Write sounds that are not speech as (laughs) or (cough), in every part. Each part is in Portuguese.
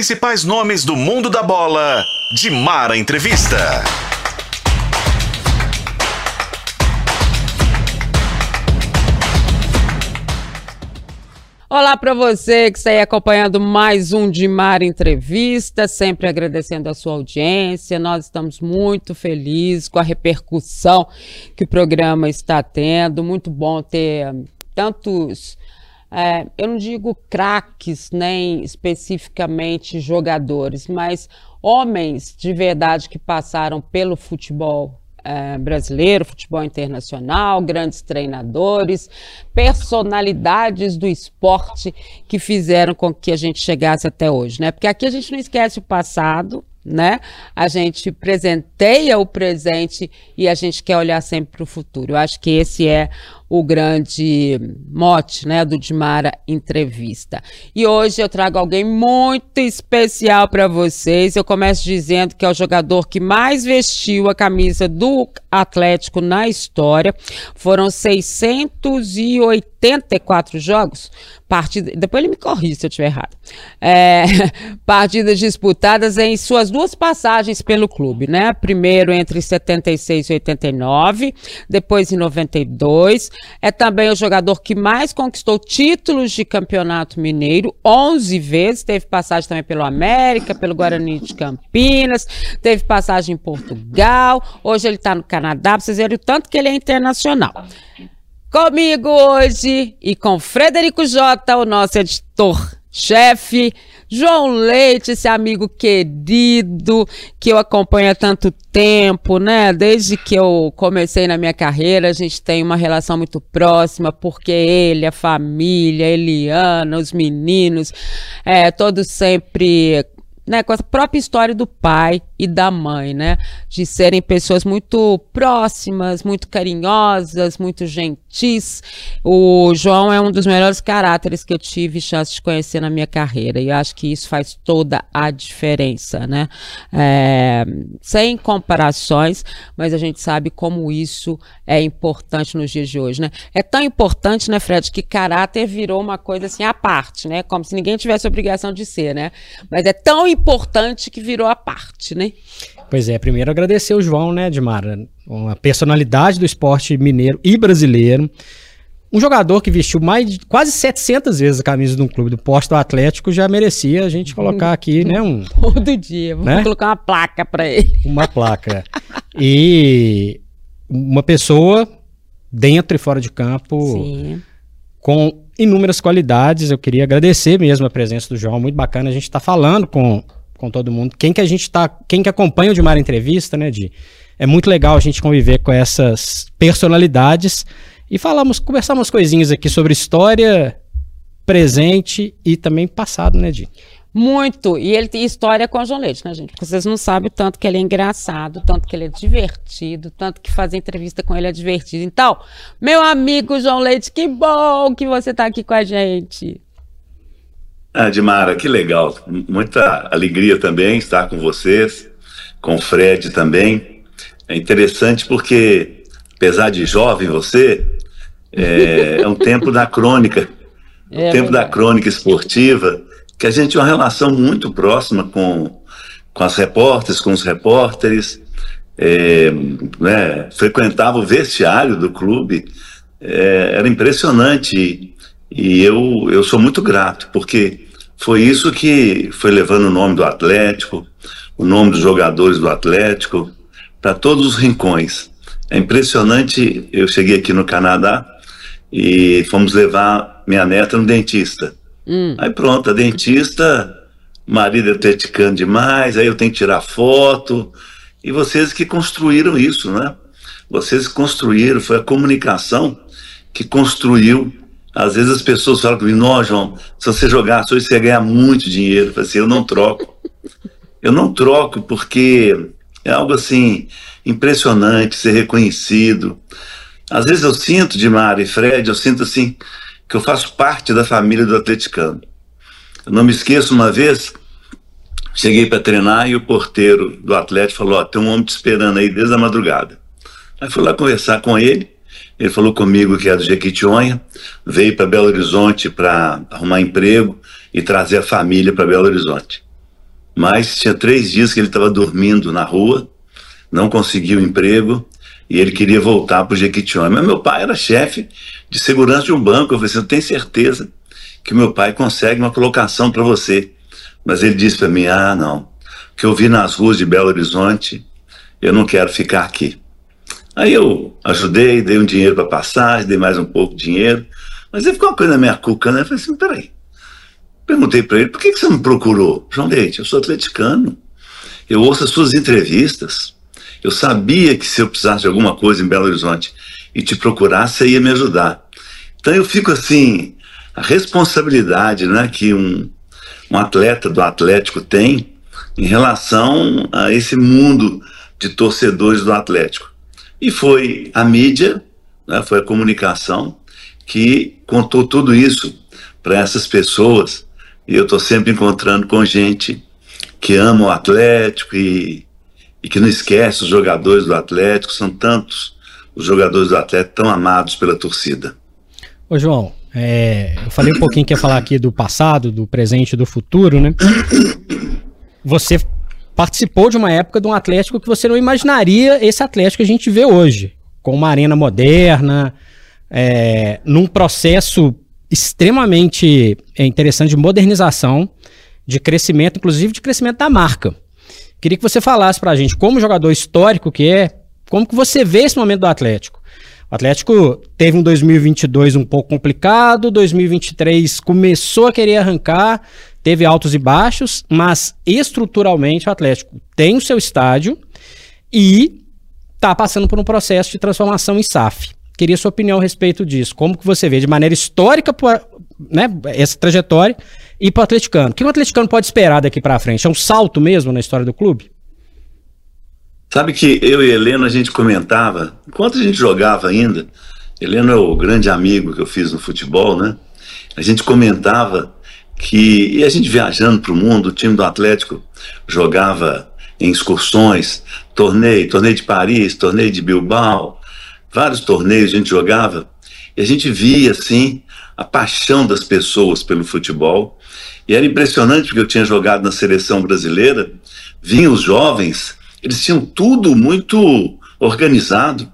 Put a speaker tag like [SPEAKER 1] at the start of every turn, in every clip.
[SPEAKER 1] principais nomes do mundo da bola. De Mara Entrevista.
[SPEAKER 2] Olá para você que está aí acompanhando mais um de Mar Entrevista, sempre agradecendo a sua audiência. Nós estamos muito felizes com a repercussão que o programa está tendo. Muito bom ter tantos é, eu não digo craques, nem especificamente jogadores, mas homens de verdade que passaram pelo futebol é, brasileiro, futebol internacional, grandes treinadores, personalidades do esporte que fizeram com que a gente chegasse até hoje, né? Porque aqui a gente não esquece o passado, né? A gente presenteia o presente e a gente quer olhar sempre para o futuro. Eu acho que esse é o grande mote, né, do Dimara Entrevista. E hoje eu trago alguém muito especial para vocês. Eu começo dizendo que é o jogador que mais vestiu a camisa do Atlético na história. Foram 684 jogos partida, depois ele me corrige se eu estiver errado, é, (laughs) partidas disputadas em suas duas passagens pelo clube, né? Primeiro entre 76 e 89, depois em 92. É também o jogador que mais conquistou títulos de campeonato mineiro, 11 vezes. Teve passagem também pelo América, pelo Guarani de Campinas, teve passagem em Portugal. Hoje ele está no Canadá, pra vocês verem o tanto que ele é internacional. Comigo hoje e com Frederico Jota, o nosso editor-chefe, João Leite, esse amigo querido que eu acompanho há tanto tempo, né? Desde que eu comecei na minha carreira, a gente tem uma relação muito próxima, porque ele, a família, Eliana, os meninos, é, todos sempre né, com a própria história do pai e da mãe, né, de serem pessoas muito próximas, muito carinhosas, muito gentis. O João é um dos melhores caráteres que eu tive chance de conhecer na minha carreira e acho que isso faz toda a diferença, né? É, sem comparações, mas a gente sabe como isso é importante nos dias de hoje, né? É tão importante, né, Fred, que caráter virou uma coisa assim à parte, né? Como se ninguém tivesse obrigação de ser, né? Mas é tão importante que virou a parte, né?
[SPEAKER 3] Pois é, primeiro agradecer o João, né, Edmara? Uma personalidade do esporte mineiro e brasileiro. Um jogador que vestiu mais de quase 700 vezes a camisa de um clube do posto Atlético já merecia a gente colocar aqui, né, um... (laughs)
[SPEAKER 2] Todo dia, vamos né? colocar uma placa para ele.
[SPEAKER 3] Uma placa. E uma pessoa dentro e fora de campo Sim. com inúmeras qualidades. Eu queria agradecer mesmo a presença do João, muito bacana a gente estar tá falando com, com todo mundo. Quem que a gente tá, quem que acompanha o Dimar Entrevista, né, Di? É muito legal a gente conviver com essas personalidades e falamos, conversamos coisinhas aqui sobre história, presente e também passado, né, Di?
[SPEAKER 2] Muito. E ele tem história com o João Leite, né, gente? Porque vocês não sabem o tanto que ele é engraçado, tanto que ele é divertido, tanto que fazer entrevista com ele é divertido. Então, meu amigo João Leite, que bom que você está aqui com a gente.
[SPEAKER 4] Ah, Dimara, que legal. Muita alegria também estar com vocês, com o Fred também. É interessante porque, apesar de jovem você, é, é um tempo da crônica, (laughs) é, tempo da crônica esportiva que a gente tinha uma relação muito próxima com, com as repórteres, com os repórteres, é, né, frequentava o vestiário do clube, é, era impressionante. E eu, eu sou muito grato, porque foi isso que foi levando o nome do Atlético, o nome dos jogadores do Atlético, para todos os rincões. É impressionante, eu cheguei aqui no Canadá e fomos levar minha neta no dentista. Hum. Aí pronto, a dentista, marido atleticano demais, aí eu tenho que tirar foto. E vocês que construíram isso, né? Vocês construíram, foi a comunicação que construiu. Às vezes as pessoas falam comigo, não, João, se você jogasse hoje você ganhar muito dinheiro. Eu assim, eu não troco. Eu não troco porque é algo assim impressionante ser reconhecido. Às vezes eu sinto, de Mara e Fred, eu sinto assim, que eu faço parte da família do atleticano. Eu não me esqueço uma vez, cheguei para treinar e o porteiro do Atlético falou: Ó, tem um homem te esperando aí desde a madrugada. Aí fui lá conversar com ele. Ele falou comigo que é do Jequitinhonha, veio para Belo Horizonte para arrumar emprego e trazer a família para Belo Horizonte. mas tinha três dias que ele estava dormindo na rua, não conseguiu emprego e ele queria voltar para o Jequitinhonha. Mas meu pai era chefe de segurança de um banco. Eu falei assim, eu tenho certeza que meu pai consegue uma colocação para você. Mas ele disse para mim, ah, não, o que eu vi nas ruas de Belo Horizonte, eu não quero ficar aqui. Aí eu ajudei, dei um dinheiro para passagem, dei mais um pouco de dinheiro, mas ele ficou uma coisa na minha cuca, né? Eu falei assim, peraí. Perguntei para ele, por que, que você me procurou? João Leite, eu sou atleticano, eu ouço as suas entrevistas, eu sabia que se eu precisasse de alguma coisa em Belo Horizonte e te procurasse, você ia me ajudar. Então eu fico assim, a responsabilidade né, que um, um atleta do Atlético tem em relação a esse mundo de torcedores do Atlético. E foi a mídia, né, foi a comunicação que contou tudo isso para essas pessoas. E eu estou sempre encontrando com gente que ama o Atlético e e que não esquece os jogadores do Atlético, são tantos os jogadores do Atlético tão amados pela torcida.
[SPEAKER 3] Ô João, é, eu falei um pouquinho que ia falar aqui do passado, do presente e do futuro, né? Você participou de uma época de um Atlético que você não imaginaria esse Atlético que a gente vê hoje, com uma arena moderna, é, num processo extremamente é, interessante de modernização, de crescimento, inclusive de crescimento da marca. Queria que você falasse pra gente, como jogador histórico que é, como que você vê esse momento do Atlético? O Atlético teve um 2022 um pouco complicado, 2023 começou a querer arrancar, teve altos e baixos, mas estruturalmente o Atlético tem o seu estádio e está passando por um processo de transformação em SAF. Queria sua opinião a respeito disso. Como que você vê de maneira histórica né, essa trajetória e para o atleticano. O que o atleticano pode esperar daqui para frente? É um salto mesmo na história do clube?
[SPEAKER 4] Sabe que eu e Helena a gente comentava, enquanto a gente jogava ainda, Helena é o grande amigo que eu fiz no futebol, né? A gente comentava que, e a gente viajando para o mundo, o time do Atlético jogava em excursões, torneio, torneio de Paris, torneio de Bilbao, vários torneios a gente jogava, e a gente via, assim, a paixão das pessoas pelo futebol. E era impressionante porque eu tinha jogado na seleção brasileira, vinham os jovens, eles tinham tudo muito organizado.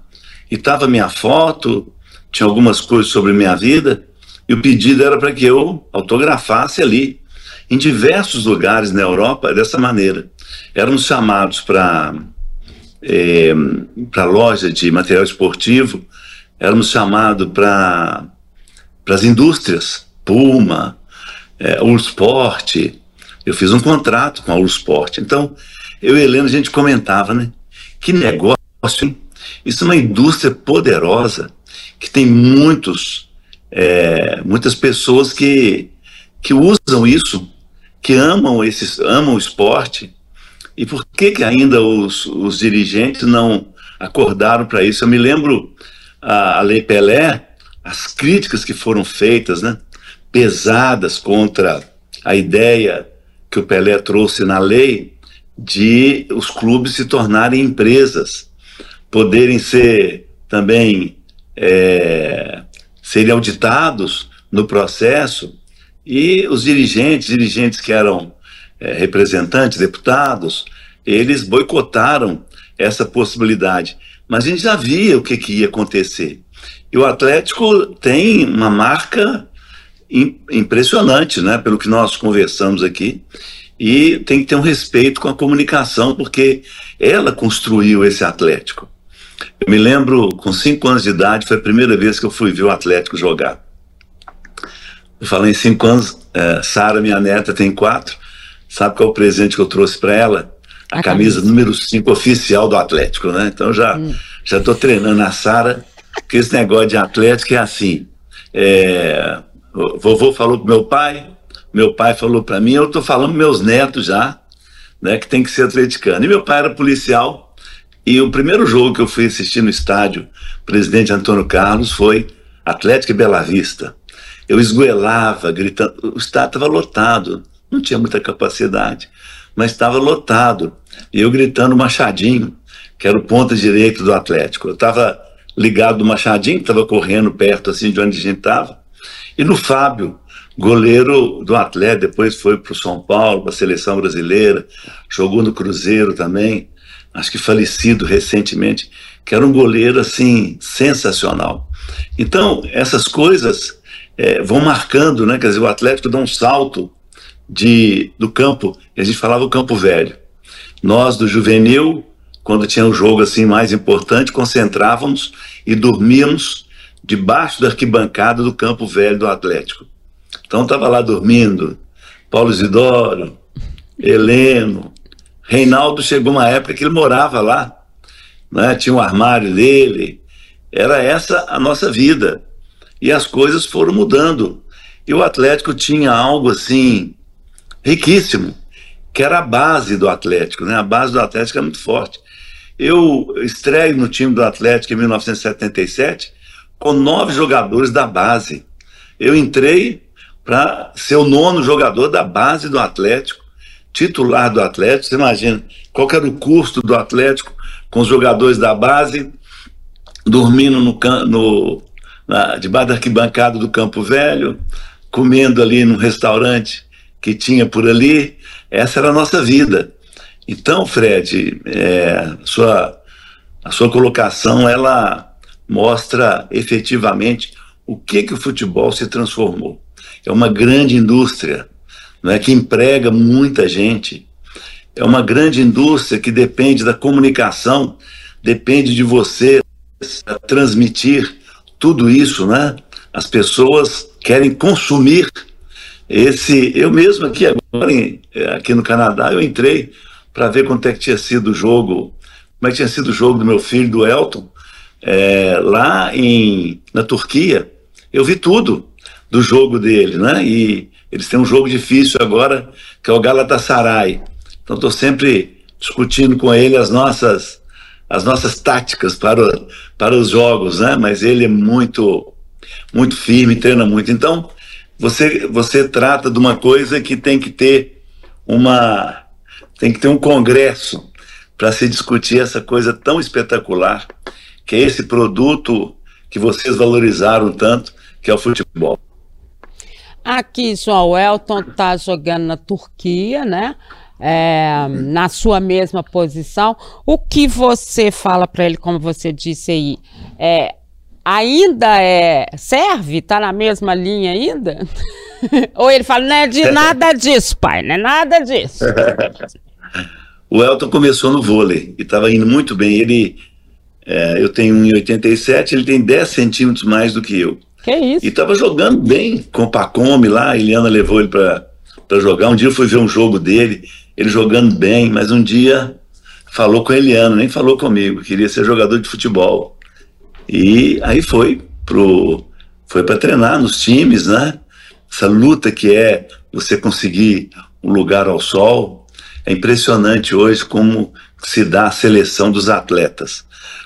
[SPEAKER 4] E estava minha foto, tinha algumas coisas sobre minha vida, e o pedido era para que eu autografasse ali. Em diversos lugares na Europa, dessa maneira. Éramos chamados para é, para loja de material esportivo, éramos chamados para para as indústrias, Puma, é, Ursport. Eu fiz um contrato com a Ursport. Então, eu e Helena, a gente comentava, né? Que negócio, hein? Isso é uma indústria poderosa, que tem muitos, é, muitas pessoas que, que usam isso, que amam, esses, amam o esporte. E por que, que ainda os, os dirigentes não acordaram para isso? Eu me lembro a, a Lei Pelé, as críticas que foram feitas, né, pesadas contra a ideia que o Pelé trouxe na lei de os clubes se tornarem empresas, poderem ser também é, serem auditados no processo e os dirigentes, dirigentes que eram é, representantes, deputados, eles boicotaram essa possibilidade. Mas a gente já via o que, que ia acontecer. E o Atlético tem uma marca impressionante, né? Pelo que nós conversamos aqui. E tem que ter um respeito com a comunicação, porque ela construiu esse Atlético. Eu me lembro, com cinco anos de idade, foi a primeira vez que eu fui ver o Atlético jogar. Eu falei em cinco anos, é, Sara, minha neta, tem quatro. Sabe qual é o presente que eu trouxe para ela? A, a camisa, camisa, número 5 oficial do Atlético, né? Então já hum. já estou treinando a Sara que esse negócio de atlético é assim. É, vovô falou pro meu pai, meu pai falou para mim, eu estou falando meus netos já, né, que tem que ser atleticano. E meu pai era policial, e o primeiro jogo que eu fui assistir no estádio, presidente Antônio Carlos, foi Atlético e Bela Vista. Eu esgoelava, gritando, o estádio estava lotado, não tinha muita capacidade, mas estava lotado. E eu gritando Machadinho, que era o ponta direito do Atlético. Eu estava ligado do Machadinho, que estava correndo perto assim de onde a gente estava, e no Fábio, goleiro do Atlético, depois foi para o São Paulo, para a seleção brasileira, jogou no Cruzeiro também, acho que falecido recentemente, que era um goleiro assim sensacional. Então, essas coisas é, vão marcando, né? Quer dizer, o Atlético dá um salto de, do campo, a gente falava o campo velho. Nós do juvenil, quando tinha um jogo assim mais importante, concentrávamos e dormíamos debaixo da arquibancada do campo velho do Atlético. Então estava lá dormindo, Paulo Isidoro, Heleno, Reinaldo chegou uma época que ele morava lá, né? tinha um armário dele, era essa a nossa vida. E as coisas foram mudando. E o Atlético tinha algo assim riquíssimo, que era a base do Atlético, né? A base do Atlético é muito forte. Eu estreio no time do Atlético em 1977 com nove jogadores da base. Eu entrei para ser o nono jogador da base do Atlético, titular do Atlético. Você imagina qual era o custo do Atlético com os jogadores da base, dormindo no, no, na, debaixo da arquibancada do Campo Velho, comendo ali num restaurante que tinha por ali. Essa era a nossa vida. Então, Fred, é, sua, a sua colocação ela mostra efetivamente o que que o futebol se transformou. É uma grande indústria, não é que emprega muita gente. É uma grande indústria que depende da comunicação, depende de você transmitir tudo isso, né? As pessoas querem consumir esse. Eu mesmo aqui agora, aqui no Canadá, eu entrei para ver quanto é que tinha sido o jogo, como é que tinha sido o jogo do meu filho, do Elton, é, lá em, na Turquia. Eu vi tudo do jogo dele, né? E eles têm um jogo difícil agora, que é o Galatasaray. Então estou sempre discutindo com ele as nossas as nossas táticas para, para os jogos, né? Mas ele é muito muito firme, treina muito. Então você você trata de uma coisa que tem que ter uma tem que ter um congresso para se discutir essa coisa tão espetacular que é esse produto que vocês valorizaram tanto, que é o futebol.
[SPEAKER 2] Aqui, só o Elton está jogando na Turquia, né? É, na sua mesma posição. O que você fala para ele, como você disse aí, é, ainda é serve? Está na mesma linha ainda? (laughs) (laughs) Ou ele fala, não é de (laughs) nada disso, pai, não é nada disso. (laughs)
[SPEAKER 4] O Elton começou no vôlei e estava indo muito bem. Ele, é, eu tenho 1,87, ele tem 10 centímetros mais do que eu.
[SPEAKER 2] Que isso?
[SPEAKER 4] E estava jogando bem com o Pacome lá, a Eliana levou ele para jogar. Um dia eu fui ver um jogo dele, ele jogando bem, mas um dia falou com a Eliana, nem falou comigo, queria ser jogador de futebol. E aí foi pro foi para treinar nos times, né? Essa luta que é você conseguir um lugar ao sol, é impressionante hoje como se dá a seleção dos atletas.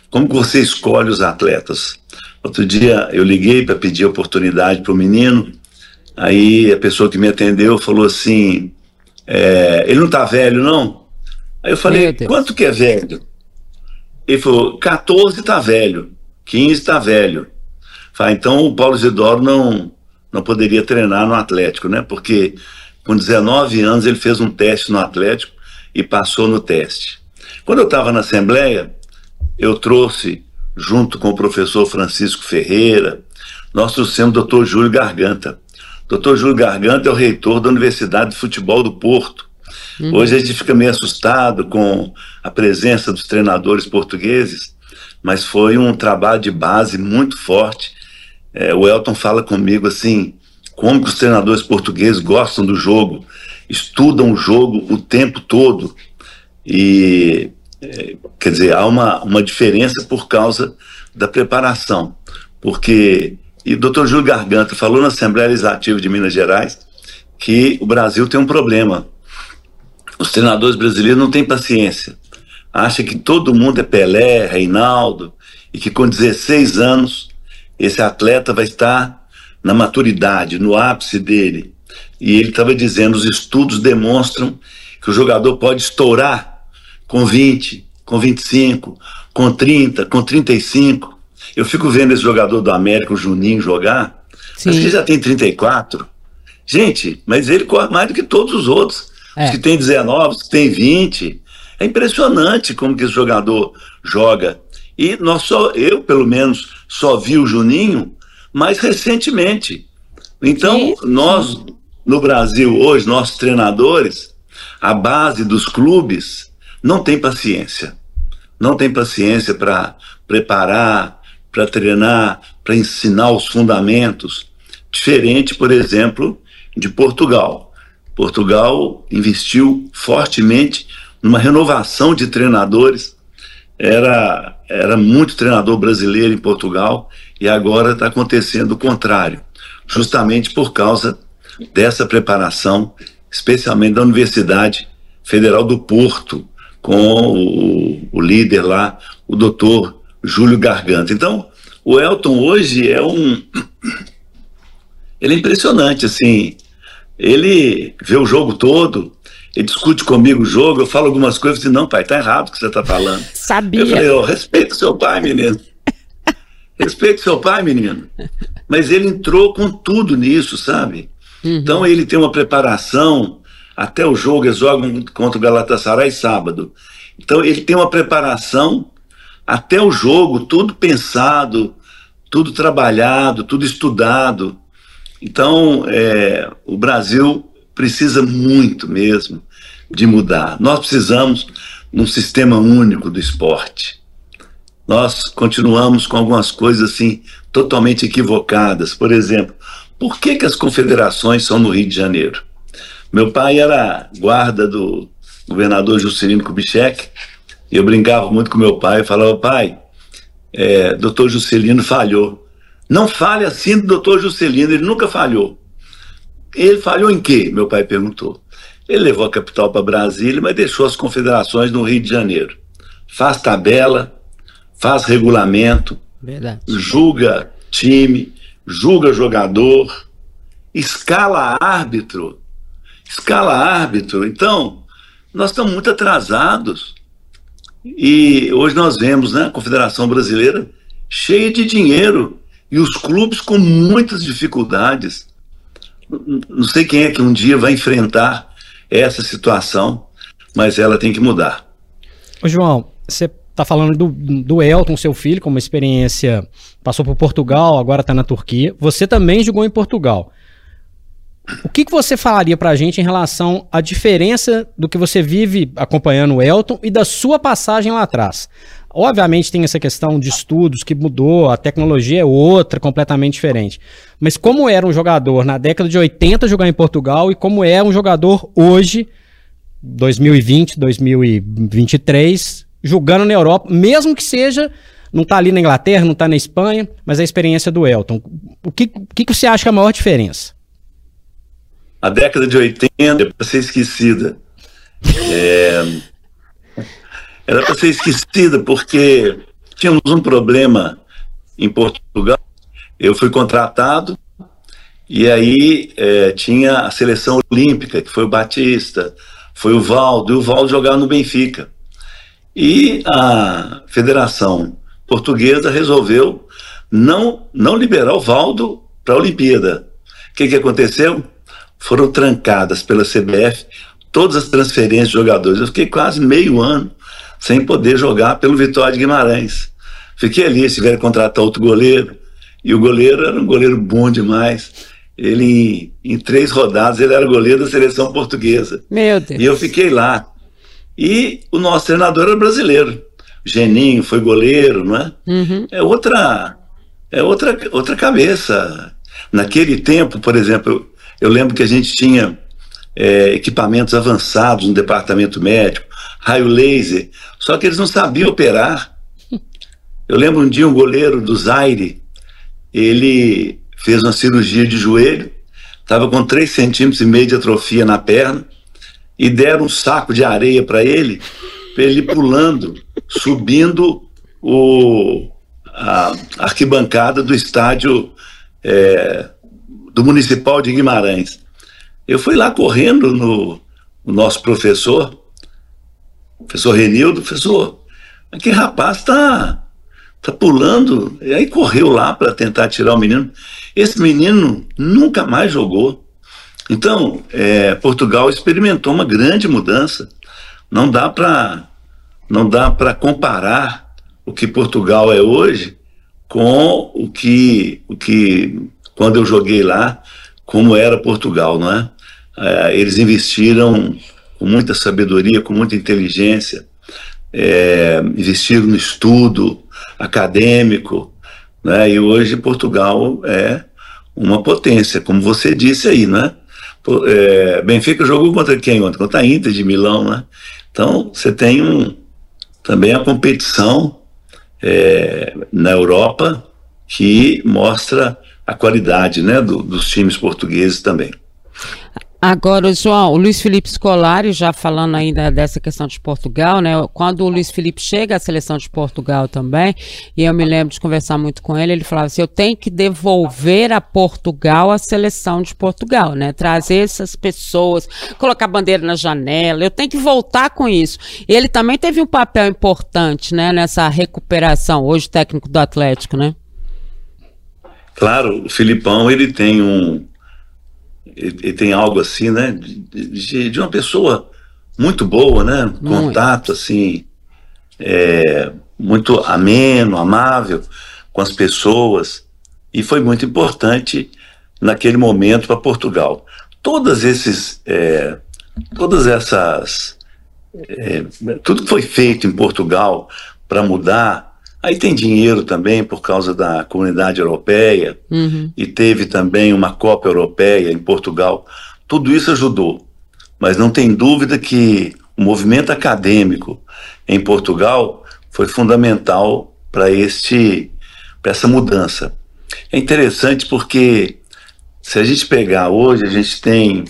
[SPEAKER 4] Como você escolhe os atletas? Outro dia eu liguei para pedir oportunidade para o menino, aí a pessoa que me atendeu falou assim: é, ele não está velho, não? Aí eu falei: quanto que é velho? Ele falou: 14 está velho, 15 está velho. Falei, então o Paulo Isidoro não, não poderia treinar no Atlético, né? Porque com 19 anos, ele fez um teste no Atlético e passou no teste. Quando eu estava na Assembleia, eu trouxe, junto com o professor Francisco Ferreira, nós trouxemos o doutor Júlio Garganta. Doutor Júlio Garganta é o reitor da Universidade de Futebol do Porto. Uhum. Hoje a gente fica meio assustado com a presença dos treinadores portugueses, mas foi um trabalho de base muito forte. É, o Elton fala comigo assim: como que os treinadores portugueses gostam do jogo, estudam o jogo o tempo todo. E, é, quer dizer, há uma, uma diferença por causa da preparação. Porque, e o doutor Júlio Garganta falou na Assembleia Legislativa de Minas Gerais que o Brasil tem um problema. Os treinadores brasileiros não têm paciência. Acha que todo mundo é Pelé, Reinaldo, e que com 16 anos esse atleta vai estar na maturidade, no ápice dele. E ele estava dizendo: os estudos demonstram que o jogador pode estourar com 20, com 25, com 30, com 35. Eu fico vendo esse jogador do América, o Juninho, jogar, Sim. mas que já tem 34. Gente, mas ele corre mais do que todos os outros. É. Os que tem 19, os que tem 20. É impressionante como que esse jogador joga. E nós só, eu, pelo menos, só vi o Juninho mais recentemente. Então, nós, no Brasil, hoje, nossos treinadores, a base dos clubes, não tem paciência. Não tem paciência para preparar, para treinar, para ensinar os fundamentos. Diferente, por exemplo, de Portugal. Portugal investiu fortemente numa renovação de treinadores. Era, era muito treinador brasileiro em Portugal e agora está acontecendo o contrário, justamente por causa dessa preparação, especialmente da Universidade Federal do Porto, com o, o líder lá, o doutor Júlio Garganta. Então, o Elton hoje é um. (clears throat) Ele é impressionante, assim. Ele vê o jogo todo, ele discute comigo o jogo, eu falo algumas coisas e digo, não, pai, tá errado o que você tá falando.
[SPEAKER 2] Sabia.
[SPEAKER 4] Eu falei, oh, respeita seu pai, menino. (laughs) respeita seu pai, menino. Mas ele entrou com tudo nisso, sabe? Uhum. Então ele tem uma preparação, até o jogo, eles jogam contra o Galatasaray sábado. Então ele tem uma preparação até o jogo, tudo pensado, tudo trabalhado, tudo estudado. Então, é, o Brasil precisa muito mesmo de mudar. Nós precisamos de um sistema único do esporte. Nós continuamos com algumas coisas assim totalmente equivocadas. Por exemplo, por que, que as confederações são no Rio de Janeiro? Meu pai era guarda do governador Juscelino Kubitschek, e eu brincava muito com meu pai, falava, pai, é, doutor Juscelino falhou. Não fale assim do doutor Juscelino, ele nunca falhou. Ele falhou em quê? Meu pai perguntou. Ele levou a capital para Brasília, mas deixou as confederações no Rio de Janeiro. Faz tabela, faz regulamento,
[SPEAKER 2] Verdade.
[SPEAKER 4] julga time, julga jogador, escala árbitro. Escala árbitro. Então, nós estamos muito atrasados. E hoje nós vemos né, a Confederação Brasileira cheia de dinheiro e os clubes com muitas dificuldades não sei quem é que um dia vai enfrentar essa situação, mas ela tem que mudar.
[SPEAKER 3] Ô João, você está falando do, do Elton, seu filho, como experiência, passou por Portugal, agora está na Turquia. Você também jogou em Portugal. O que, que você falaria para a gente em relação à diferença do que você vive acompanhando o Elton e da sua passagem lá atrás? Obviamente tem essa questão de estudos que mudou, a tecnologia é outra, completamente diferente. Mas como era um jogador na década de 80 jogar em Portugal e como é um jogador hoje, 2020, 2023, jogando na Europa, mesmo que seja, não está ali na Inglaterra, não está na Espanha, mas a experiência do Elton. O que, o que você acha que é a maior diferença?
[SPEAKER 4] A década de 80 é para ser esquecida. É, era para ser esquecida, porque tínhamos um problema em Portugal. Eu fui contratado e aí é, tinha a seleção olímpica, que foi o Batista, foi o Valdo, e o Valdo jogava no Benfica. E a Federação Portuguesa resolveu não, não liberar o Valdo para a Olimpíada. O que, que aconteceu? Foram trancadas pela CBF todas as transferências de jogadores. Eu fiquei quase meio ano sem poder jogar pelo Vitória de Guimarães. Fiquei ali, se tiver que contratar outro goleiro, e o goleiro era um goleiro bom demais. Ele, em, em três rodadas, ele era goleiro da seleção portuguesa.
[SPEAKER 2] Meu Deus.
[SPEAKER 4] E eu fiquei lá. E o nosso treinador era brasileiro. Geninho foi goleiro, não é?
[SPEAKER 2] Uhum.
[SPEAKER 4] É outra, é outra, outra cabeça. Naquele tempo, por exemplo, eu, eu lembro que a gente tinha é, equipamentos avançados no departamento médico, raio laser, só que eles não sabiam operar. Eu lembro um dia um goleiro do Zaire, ele fez uma cirurgia de joelho, estava com 3 centímetros e meio de atrofia na perna, e deram um saco de areia para ele, para ele pulando, subindo o, a arquibancada do estádio é, do Municipal de Guimarães. Eu fui lá correndo no, no nosso professor, professor Renildo, professor, aquele rapaz está tá pulando. E aí correu lá para tentar tirar o menino. Esse menino nunca mais jogou. Então, é, Portugal experimentou uma grande mudança. Não dá para não dá para comparar o que Portugal é hoje com o que o que quando eu joguei lá como era Portugal, não é? é eles investiram com muita sabedoria, com muita inteligência, é, no estudo acadêmico, né? E hoje Portugal é uma potência, como você disse aí, né? É, Benfica jogou contra quem ontem? Contra a Inter de Milão, né? Então, você tem um, também a competição é, na Europa que mostra a qualidade né, do, dos times portugueses também.
[SPEAKER 2] Agora, João, o Luiz Felipe Scolari, já falando ainda dessa questão de Portugal, né? Quando o Luiz Felipe chega à seleção de Portugal também, e eu me lembro de conversar muito com ele, ele falava assim: eu tenho que devolver a Portugal a seleção de Portugal, né? Trazer essas pessoas, colocar bandeira na janela, eu tenho que voltar com isso. Ele também teve um papel importante, né, nessa recuperação, hoje técnico do Atlético, né?
[SPEAKER 4] Claro, o Filipão, ele tem um ele, tem algo assim, né? De, de, uma pessoa muito boa, né? Muito. Contato, assim, é, muito ameno, amável com as pessoas. E foi muito importante naquele momento para Portugal. Todas esses, é, todas essas, é, tudo que foi feito em Portugal para mudar Aí tem dinheiro também por causa da comunidade europeia, uhum. e teve também uma Copa Europeia em Portugal. Tudo isso ajudou. Mas não tem dúvida que o movimento acadêmico em Portugal foi fundamental para este para essa mudança. É interessante porque se a gente pegar hoje, a gente tem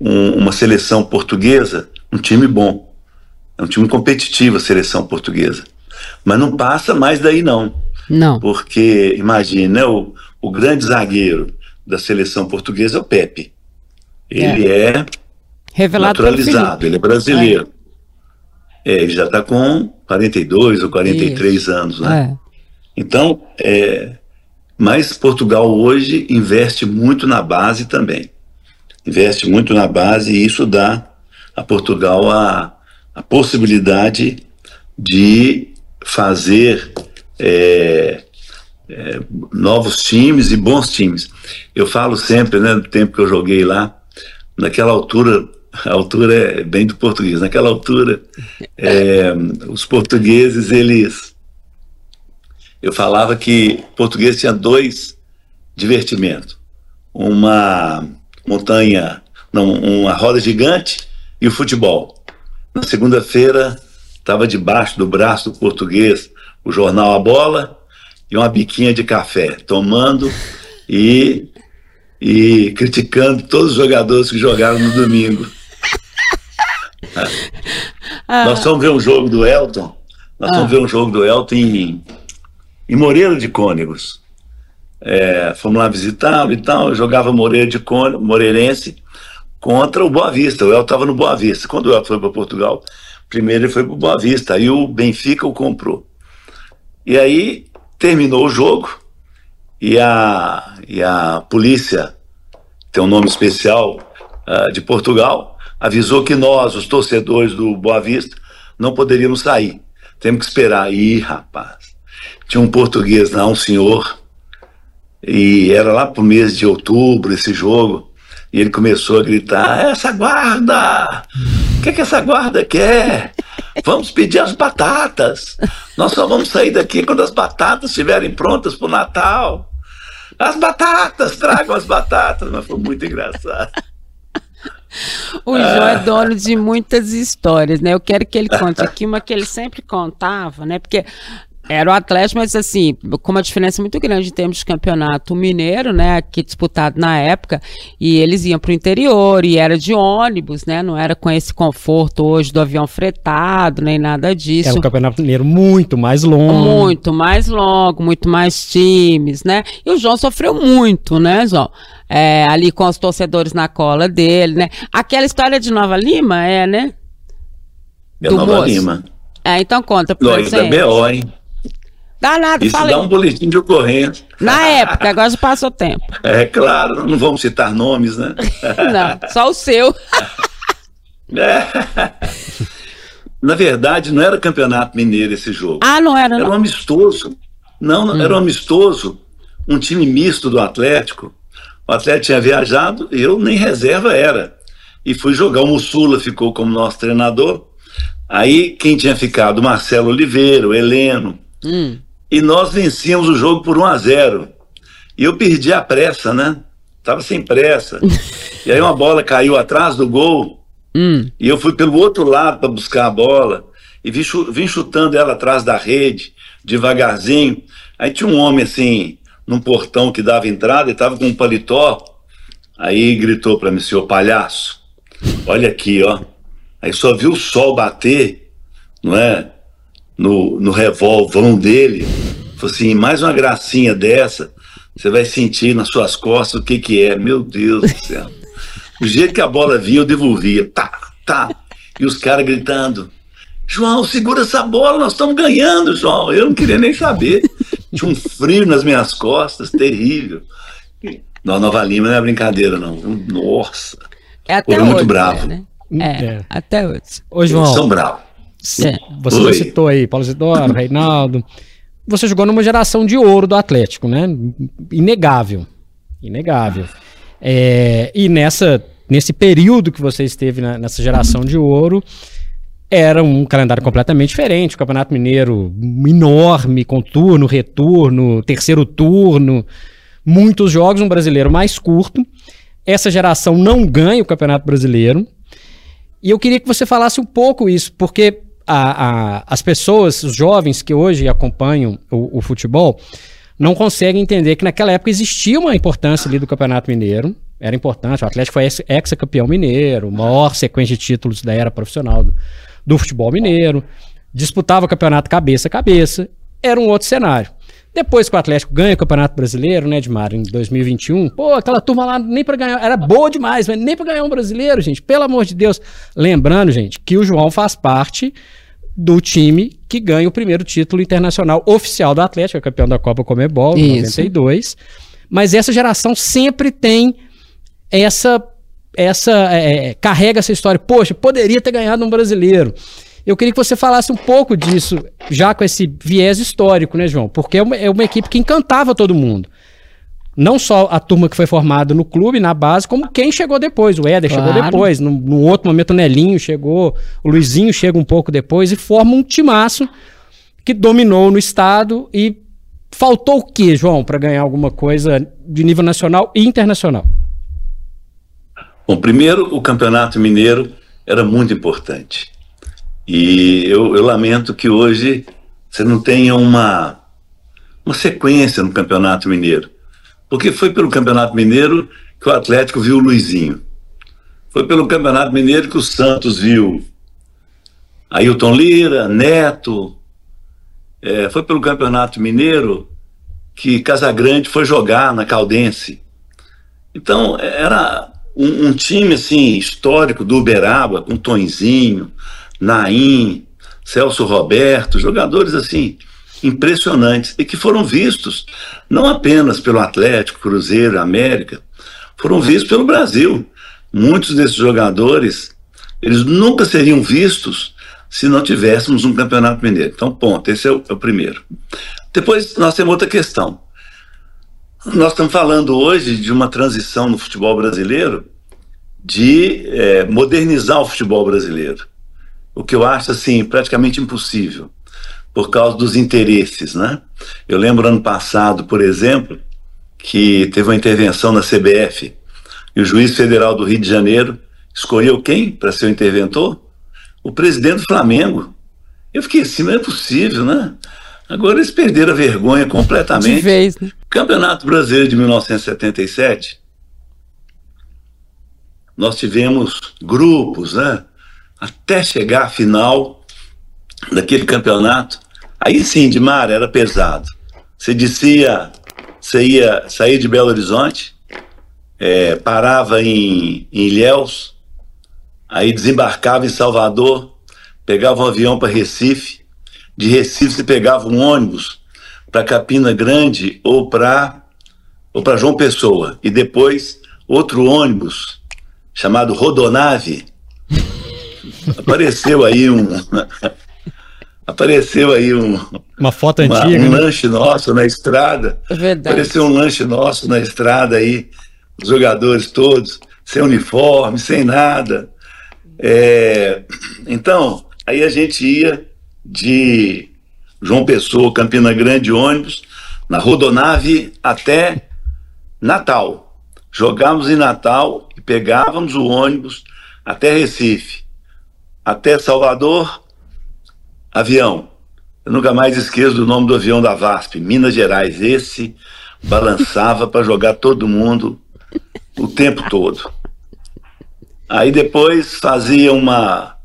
[SPEAKER 4] um, uma seleção portuguesa, um time bom. É um time competitivo a seleção portuguesa. Mas não passa mais daí, não.
[SPEAKER 2] Não.
[SPEAKER 4] Porque, imagine, né, o, o grande zagueiro da seleção portuguesa é o Pepe. Ele é, é Revelado naturalizado, ele é brasileiro. É. é ele já está com 42 ou 43 Isso. anos, né? É. Então, é, mas Portugal hoje investe muito na base também. Investe muito na base e isso dá a Portugal a, a possibilidade de fazer é, é, novos times e bons times. Eu falo sempre, né, do tempo que eu joguei lá, naquela altura, a altura é bem do português, naquela altura, é, os portugueses, eles. Eu falava que português tinha dois divertimentos: uma montanha, não, uma roda gigante e o futebol. Na segunda-feira, estava debaixo do braço do português o jornal A Bola e uma biquinha de café, tomando e, e criticando todos os jogadores que jogaram no domingo. Ah. Nós fomos ver um jogo do Elton, nós ah. ver um jogo do Elton em, em Moreira de Cônegos. É, fomos lá visitá-lo e tal, jogava Moreira de Cônegos, Moreirense contra o Boa Vista. O Elton estava no Boa Vista. Quando o Elton foi para Portugal, Primeiro ele foi para o Boa Vista, aí o Benfica o comprou. E aí terminou o jogo e a, e a polícia, tem um nome especial uh, de Portugal, avisou que nós, os torcedores do Boa Vista, não poderíamos sair. Temos que esperar. Ih, rapaz, tinha um português lá, um senhor, e era lá pro mês de outubro esse jogo, e ele começou a gritar: essa guarda! O que, que essa guarda quer? Vamos pedir as batatas. Nós só vamos sair daqui quando as batatas estiverem prontas para o Natal. As batatas, tragam as batatas. Mas foi muito engraçado.
[SPEAKER 2] O João é dono de muitas histórias, né? Eu quero que ele conte aqui uma que ele sempre contava, né? Porque era o Atlético, mas assim, com uma diferença muito grande em termos de campeonato mineiro, né, que disputado na época, e eles iam para o interior, e era de ônibus, né, não era com esse conforto hoje do avião fretado, nem nada disso.
[SPEAKER 3] Era um campeonato mineiro muito mais longo.
[SPEAKER 2] Muito mais longo, muito mais times, né, e o João sofreu muito, né, João? É, ali com os torcedores na cola dele, né. Aquela história de Nova Lima, é, né?
[SPEAKER 4] É Nova moço. Lima.
[SPEAKER 2] É, então conta
[SPEAKER 4] pra gente. Da BO, hein?
[SPEAKER 2] Dá nada,
[SPEAKER 4] Isso
[SPEAKER 2] falei.
[SPEAKER 4] dá um boletim de ocorrência.
[SPEAKER 2] Na (laughs) época, agora já passou tempo.
[SPEAKER 4] É claro, não vamos citar nomes, né? (laughs)
[SPEAKER 2] Não, só o seu. (laughs)
[SPEAKER 4] É. Na verdade, não era campeonato mineiro esse jogo.
[SPEAKER 2] Ah, não era,
[SPEAKER 4] Era um
[SPEAKER 2] não.
[SPEAKER 4] amistoso. Não, não, era um amistoso. Um time misto do Atlético. O Atlético tinha viajado e eu nem reserva era. E fui jogar. O Mussula ficou como nosso treinador. Aí quem tinha ficado? Marcelo Oliveira, o Heleno.
[SPEAKER 2] Hum.
[SPEAKER 4] E nós vencíamos o jogo por 1 a 0 E eu perdi a pressa, né? Tava sem pressa. (laughs) e aí uma bola caiu atrás do gol.
[SPEAKER 2] Hum.
[SPEAKER 4] E eu fui pelo outro lado para buscar a bola e vim, vim chutando ela atrás da rede, devagarzinho. Aí tinha um homem assim, num portão que dava entrada, e estava com um paletó. Aí gritou para mim, senhor palhaço, olha aqui, ó. Aí só viu o sol bater, não é? No, no revolvão dele. Falou assim, mais uma gracinha dessa, você vai sentir nas suas costas o que que é. Meu Deus do céu. Do jeito que a bola vinha, eu devolvia. Tá, tá. E os caras gritando: João, segura essa bola, nós estamos ganhando, João. Eu não queria nem saber. Tinha um frio nas minhas costas, terrível. Não, Nova Lima não é brincadeira, não. Nossa,
[SPEAKER 2] É até
[SPEAKER 4] Foram muito bravo.
[SPEAKER 2] Né? É,
[SPEAKER 3] É.
[SPEAKER 2] até hoje.
[SPEAKER 3] Ô,
[SPEAKER 4] eles
[SPEAKER 3] João,
[SPEAKER 4] são bravos.
[SPEAKER 2] É.
[SPEAKER 3] você
[SPEAKER 4] Oi.
[SPEAKER 3] citou aí Paulo Zidoro, Reinaldo. Você jogou numa geração de ouro do Atlético, né? Inegável. Inegável. É, e nessa, nesse período que você esteve na- nessa geração de ouro, era um calendário completamente diferente. O Campeonato Mineiro enorme, com turno, retorno, terceiro turno, muitos jogos, um brasileiro mais curto. Essa geração não ganha o Campeonato Brasileiro. E eu queria que você falasse um pouco isso, porque a- a- as pessoas, os jovens que hoje acompanham o, o futebol, não conseguem entender que naquela época existia uma importância ali do Campeonato Mineiro. Era importante, o Atlético foi ex- ex-campeão mineiro, maior sequência de títulos da era profissional do, do futebol mineiro, disputava o campeonato cabeça a cabeça, era um outro cenário. Depois que o Atlético ganha o Campeonato Brasileiro, né, Edmar, em 2021, pô, aquela turma lá nem pra ganhar, era boa demais, mas nem pra ganhar um brasileiro, gente, pelo amor de Deus. Lembrando, gente, que o João faz parte do time que ganha o primeiro título internacional oficial do Atlético, é campeão da Copa Comebol, em
[SPEAKER 2] Isso.
[SPEAKER 3] 92. Mas essa geração sempre tem essa essa é, carrega essa história. Poxa, poderia ter ganhado um brasileiro. Eu queria que você falasse um pouco disso, já com esse viés histórico, né, João? Porque é uma, é uma equipe que encantava todo mundo. Não só a turma que foi formada no clube, na base, como quem chegou depois. O Éder chegou
[SPEAKER 2] Claro.
[SPEAKER 3] depois. Num, num outro momento, o Nelinho chegou, o Luizinho chega um pouco depois e forma um timaço que dominou no estado. E faltou o quê, João, para ganhar alguma coisa de nível nacional e internacional?
[SPEAKER 4] Bom, primeiro, o Campeonato Mineiro era muito importante. E eu, eu lamento que hoje você não tenha uma, uma sequência no Campeonato Mineiro. Porque foi pelo Campeonato Mineiro que o Atlético viu o Luizinho. Foi pelo Campeonato Mineiro que o Santos viu Ailton Lira, Neto. É, foi pelo Campeonato Mineiro que Casagrande foi jogar na Caldense. Então, era um, um time assim histórico do Uberaba, com Tonzinho, Naim, Celso Roberto, jogadores assim impressionantes e que foram vistos não apenas pelo Atlético, Cruzeiro, América, foram vistos pelo Brasil. Muitos desses jogadores, eles nunca seriam vistos se não tivéssemos um campeonato mineiro. Então, ponto, esse é o, é o primeiro. Depois nós temos outra questão. Nós estamos falando hoje de uma transição no futebol brasileiro de é, modernizar o futebol brasileiro. O que eu acho assim praticamente impossível por causa dos interesses, né? Eu lembro ano passado, por exemplo, que teve uma intervenção na CBF e o juiz federal do Rio de Janeiro escolheu quem para ser o interventor? O presidente do Flamengo. Eu fiquei assim, não é possível, né? Agora eles perderam a vergonha completamente.
[SPEAKER 2] De vez, né?
[SPEAKER 4] Campeonato Brasileiro de 1977, nós tivemos grupos, né? Até chegar à final daquele campeonato. Aí sim, de mar era pesado. Você descia, você ia sair de Belo Horizonte, é, parava em, em Ilhéus, aí desembarcava em Salvador, pegava um avião para Recife, de Recife você pegava um ônibus para Capina Grande ou para ou para João Pessoa. E depois outro ônibus chamado Rodonave. Apareceu aí um apareceu aí um
[SPEAKER 3] uma foto
[SPEAKER 4] uma,
[SPEAKER 3] antiga,
[SPEAKER 4] um
[SPEAKER 3] né?
[SPEAKER 4] lanche nosso na estrada.
[SPEAKER 2] É verdade.
[SPEAKER 4] Apareceu um lanche nosso na estrada aí, os jogadores todos sem uniforme, sem nada. É, então, aí a gente ia de João Pessoa, Campina Grande, ônibus, na rodonave até Natal. Jogávamos em Natal e pegávamos o ônibus até Recife, até Salvador, avião. Eu nunca mais esqueço do nome do avião da VASP, Minas Gerais. Esse balançava para jogar todo mundo o tempo todo. Aí depois fazia uma,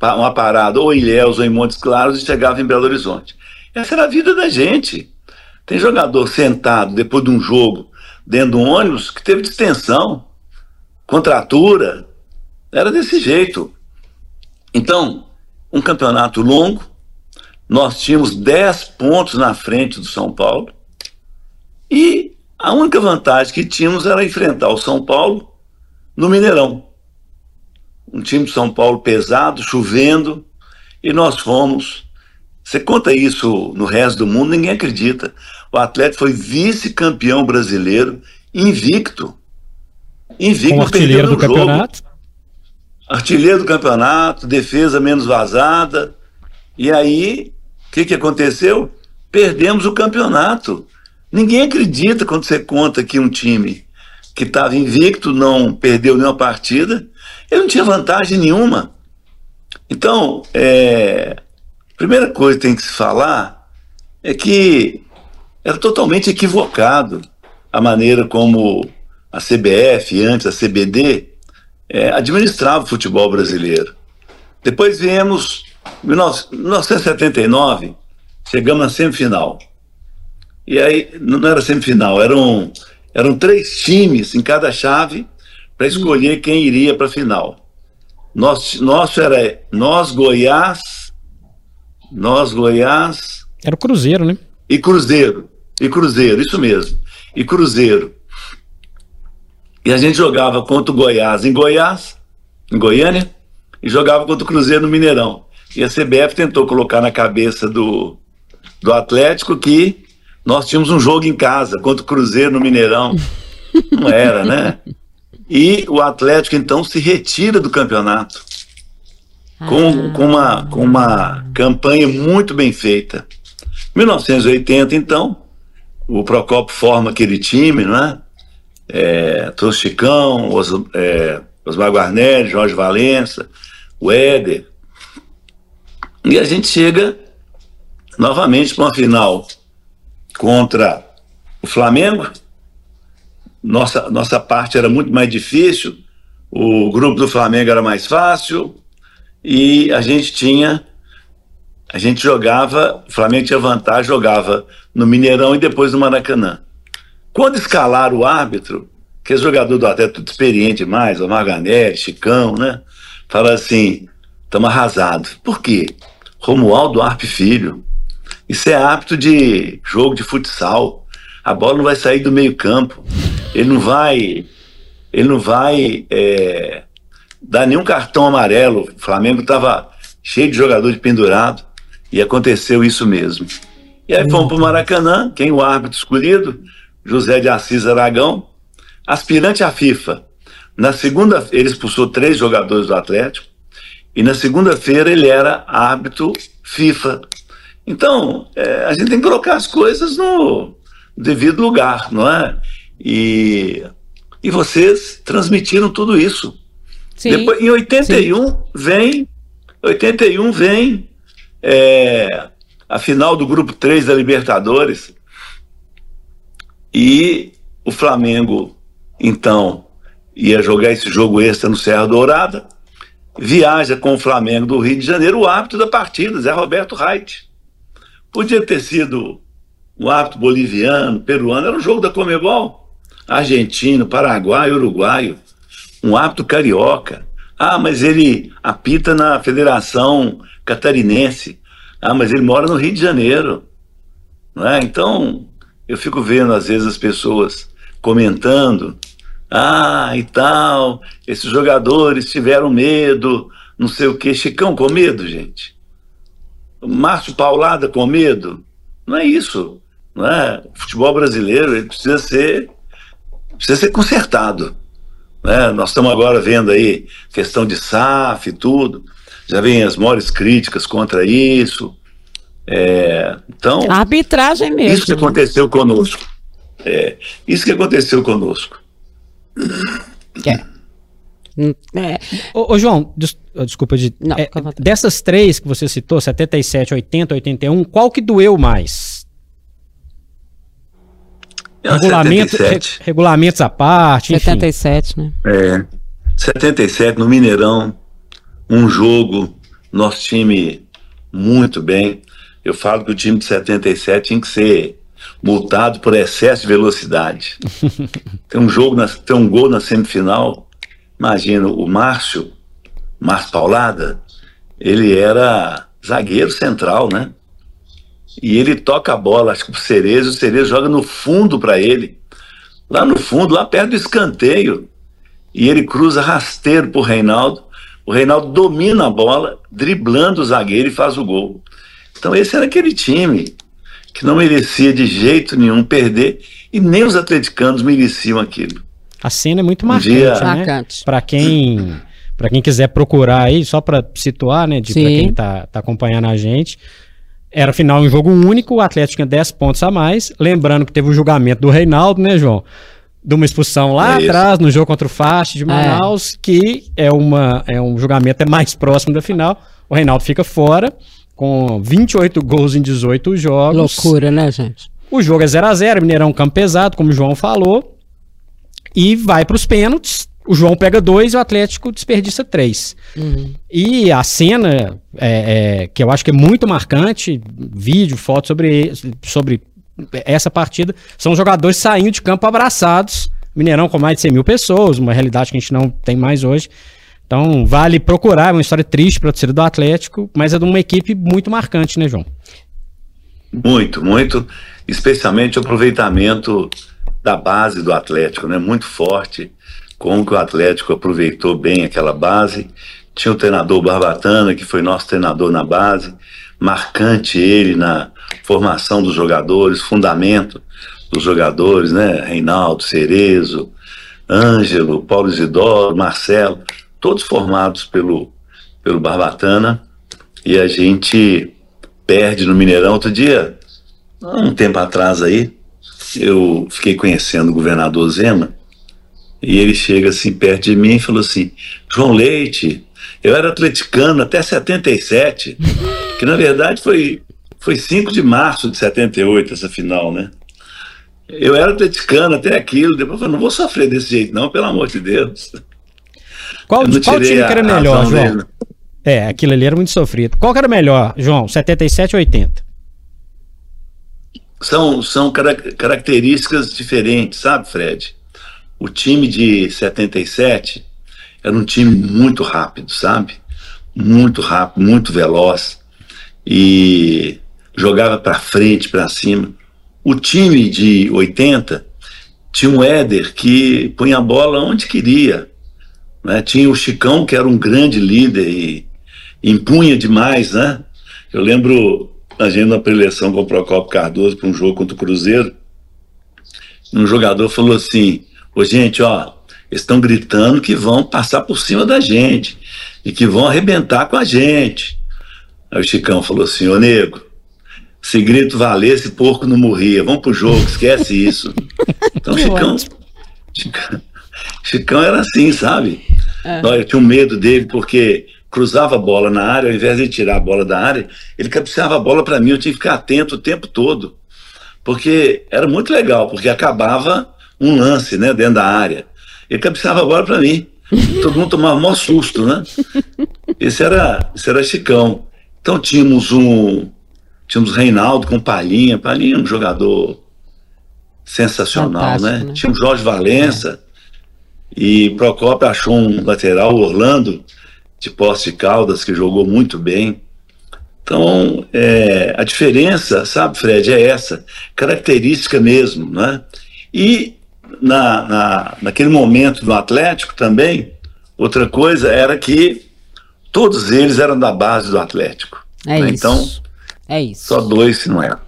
[SPEAKER 4] uma parada ou em Ilhéus ou em Montes Claros e chegava em Belo Horizonte. Essa era a vida da gente. Tem jogador sentado depois de um jogo dentro de um ônibus que teve distensão, contratura. Era desse jeito. Então, um campeonato longo, nós tínhamos 10 pontos na frente do São Paulo e a única vantagem que tínhamos era enfrentar o São Paulo no Mineirão. Um time de São Paulo pesado, chovendo, e nós fomos. Você conta isso no resto do mundo, ninguém acredita. O Atlético foi vice-campeão brasileiro, invicto. Invicto,
[SPEAKER 3] Com artilheiro do
[SPEAKER 4] jogo.
[SPEAKER 3] campeonato.
[SPEAKER 4] Artilheiro do campeonato, defesa menos vazada. E aí, o que, que aconteceu? Perdemos o campeonato. Ninguém acredita quando você conta que um time que estava invicto, não perdeu nenhuma partida, ele não tinha vantagem nenhuma. Então, é, a primeira coisa que tem que se falar é que era totalmente equivocado a maneira como a CBF, antes a CBD, é, administrava o futebol brasileiro. Depois viemos, em 1979, chegamos na semifinal. E aí, não era semifinal, eram, eram três times em cada chave para escolher quem iria para a final. Nosso, nosso era nós, Goiás, nós, Goiás.
[SPEAKER 3] Era o Cruzeiro, né?
[SPEAKER 4] E Cruzeiro. E Cruzeiro, isso mesmo. E Cruzeiro. E a gente jogava contra o Goiás em Goiás, em Goiânia, e jogava contra o Cruzeiro no Mineirão. E a CBF tentou colocar na cabeça do, do Atlético que nós tínhamos um jogo em casa contra o Cruzeiro no Mineirão. Não era, né? E o Atlético então se retira do campeonato com, com, uma, com uma campanha muito bem feita. 1980, então, o Procopio forma aquele time, não é? É Os, é, Osmar Guarneri, Jorge Valença, o Éder. E a gente chega novamente para uma final contra o Flamengo. Nossa, nossa parte era muito mais difícil, o grupo do Flamengo era mais fácil e a gente tinha. A gente jogava, o Flamengo tinha vantagem, jogava no Mineirão e depois no Maracanã. Quando escalaram o árbitro, que é jogador do Atlético tudo experiente mais, o Marganelli, Chicão, né? Fala assim: estamos arrasados. Por quê? Romualdo Arpe Filho. Isso é hábito de jogo de futsal. A bola não vai sair do meio-campo. Ele não vai. Ele não vai é, dar nenhum cartão amarelo. O Flamengo estava cheio de jogador de pendurado. E aconteceu isso mesmo. E aí fomos para o Maracanã, quem o árbitro escolhido? José de Assis Aragão, aspirante à FIFA. Na segunda, ele expulsou três jogadores do Atlético. E na segunda-feira ele era árbitro FIFA. Então, é, a gente tem que colocar as coisas no devido lugar, não é? E, e vocês transmitiram tudo isso.
[SPEAKER 2] Sim,
[SPEAKER 4] Depois, em 81 sim. vem 81 vem é, a final do grupo 3 da Libertadores. E o Flamengo, então, ia jogar esse jogo extra no Serra Dourada viaja com o Flamengo do Rio de Janeiro, o árbitro da partida, Zé Roberto Reit. Podia ter sido um árbitro boliviano, peruano, era um jogo da Comebol. Argentino, Paraguai, Uruguaio, um árbitro carioca. Ah, mas ele apita na Federação Catarinense. Ah, mas ele mora no Rio de Janeiro. Não é? Então, eu fico vendo às vezes as pessoas comentando, ah, e tal, esses jogadores tiveram medo, não sei o que, Chicão com medo, gente. Márcio Paulada com medo. Não é isso. Não é? O futebol brasileiro ele precisa ser precisa ser consertado. Né? Nós estamos agora vendo aí questão de SAF e tudo. Já vem as maiores críticas contra isso. É, então,
[SPEAKER 2] a arbitragem mesmo.
[SPEAKER 4] Isso que aconteceu conosco. É, isso que aconteceu conosco.
[SPEAKER 3] É. É. Ô, ô, João, des, desculpa de. Não, é, dessas três que você citou, 77, 80, 81, qual que doeu mais? Regulamento, re, regulamentos à parte.
[SPEAKER 2] 77, enfim.
[SPEAKER 4] né? É. 77 no Mineirão, um jogo, nosso time muito bem. Eu falo que o time de 77 tinha que ser multado por excesso de velocidade. (laughs) tem um jogo, na, tem um gol na semifinal. Imagina, o Márcio, Márcio Paulada, ele era zagueiro central, né? E ele toca a bola, acho que pro Cerezo, o Cerezo joga no fundo para ele. Lá no fundo, lá perto do escanteio. E ele cruza rasteiro pro Reinaldo. O Reinaldo domina a bola, driblando o zagueiro e faz o gol. Então esse era aquele time que não merecia de jeito nenhum perder e nem os atleticanos mereciam aquilo.
[SPEAKER 3] A cena é muito marcante, um dia... né? Para quem para quem quiser procurar aí, só para situar, né, de para quem tá, tá acompanhando a gente, era final um jogo único, o Atlético tinha 10 pontos a mais, lembrando que teve o julgamento do Reinaldo, né, João? De uma expulsão lá é atrás, no jogo contra o Fast de é. Manaus, é. que é, uma, é um julgamento é mais próximo da final. O Reinaldo fica fora com 28 gols em 18 jogos.
[SPEAKER 2] Loucura, né, gente?
[SPEAKER 3] O jogo é 0 a 0 Mineirão campo pesado, como o João falou. E vai para os pênaltis. O João pega dois e o Atlético desperdiça três. Uhum. E a cena, é, é, que eu acho que é muito marcante, vídeo, foto sobre, sobre essa partida, são jogadores saindo de campo abraçados. Mineirão com mais de 100 mil pessoas, uma realidade que a gente não tem mais hoje. Então, vale procurar, é uma história triste para a torcida do Atlético, mas é de uma equipe muito marcante, né, João?
[SPEAKER 4] Muito, muito, especialmente o aproveitamento da base do Atlético, né? Muito forte, como que o Atlético aproveitou bem aquela base. Tinha o treinador Barbatana, que foi nosso treinador na base, marcante ele na formação dos jogadores, fundamento dos jogadores, né? Reinaldo, Cerezo, Ângelo, Paulo Isidoro, Marcelo, todos formados pelo, pelo Barbatana, e a gente perde no Mineirão. Outro dia, um tempo atrás aí, eu fiquei conhecendo o governador Zema, e ele chega assim perto de mim e falou assim: João Leite, eu era atleticano até 77, que na verdade foi, foi 5 de março de 78 essa final, né? Eu era atleticano até aquilo, depois eu falei, não vou sofrer desse jeito, não, pelo amor de Deus.
[SPEAKER 3] Qual, qual time que era melhor, João? Dele. É, aquilo ali era muito sofrido. Qual que era melhor, João? 77 ou 80?
[SPEAKER 4] São, são características diferentes, sabe, Fred? O time de 77 era um time muito rápido, sabe? Muito rápido, muito veloz. E jogava para frente, para cima. O time de 80 tinha um Éder que punha a bola onde queria. Né? Tinha o Chicão, que era um grande líder e impunha demais, né? Eu lembro a gente na preleção com o Procopio Cardoso para um jogo contra o Cruzeiro. Um jogador falou assim: Ô gente, ó, eles estão gritando que vão passar por cima da gente e que vão arrebentar com a gente. Aí o Chicão falou assim: Ô nego, se grito valesse, porco não morria. Vamos pro jogo, esquece isso. (laughs) Então, Chicão, Chicão, Chicão era assim, sabe? É. Eu tinha um medo dele porque cruzava a bola na área, ao invés de tirar a bola da área, ele cabeceava a bola para mim, eu tinha que ficar atento o tempo todo. Porque era muito legal, porque acabava um lance, né, dentro da área. Ele cabeceava a bola para mim. Todo mundo tomava o maior susto, né? Esse era, esse era Chicão. Então tínhamos um tínhamos Reinaldo com Palhinha, Palhinha um jogador sensacional, né? né? Tinha o Jorge Valença, é. E Procópio achou um lateral, Orlando, de Posse de Caldas, que jogou muito bem. Então, é, a diferença, sabe, Fred, é essa, característica mesmo, né? E na, na, naquele momento do Atlético também, outra coisa era que todos eles eram da base do Atlético.
[SPEAKER 2] É né? isso. Então, é isso.
[SPEAKER 4] Só dois se não eram.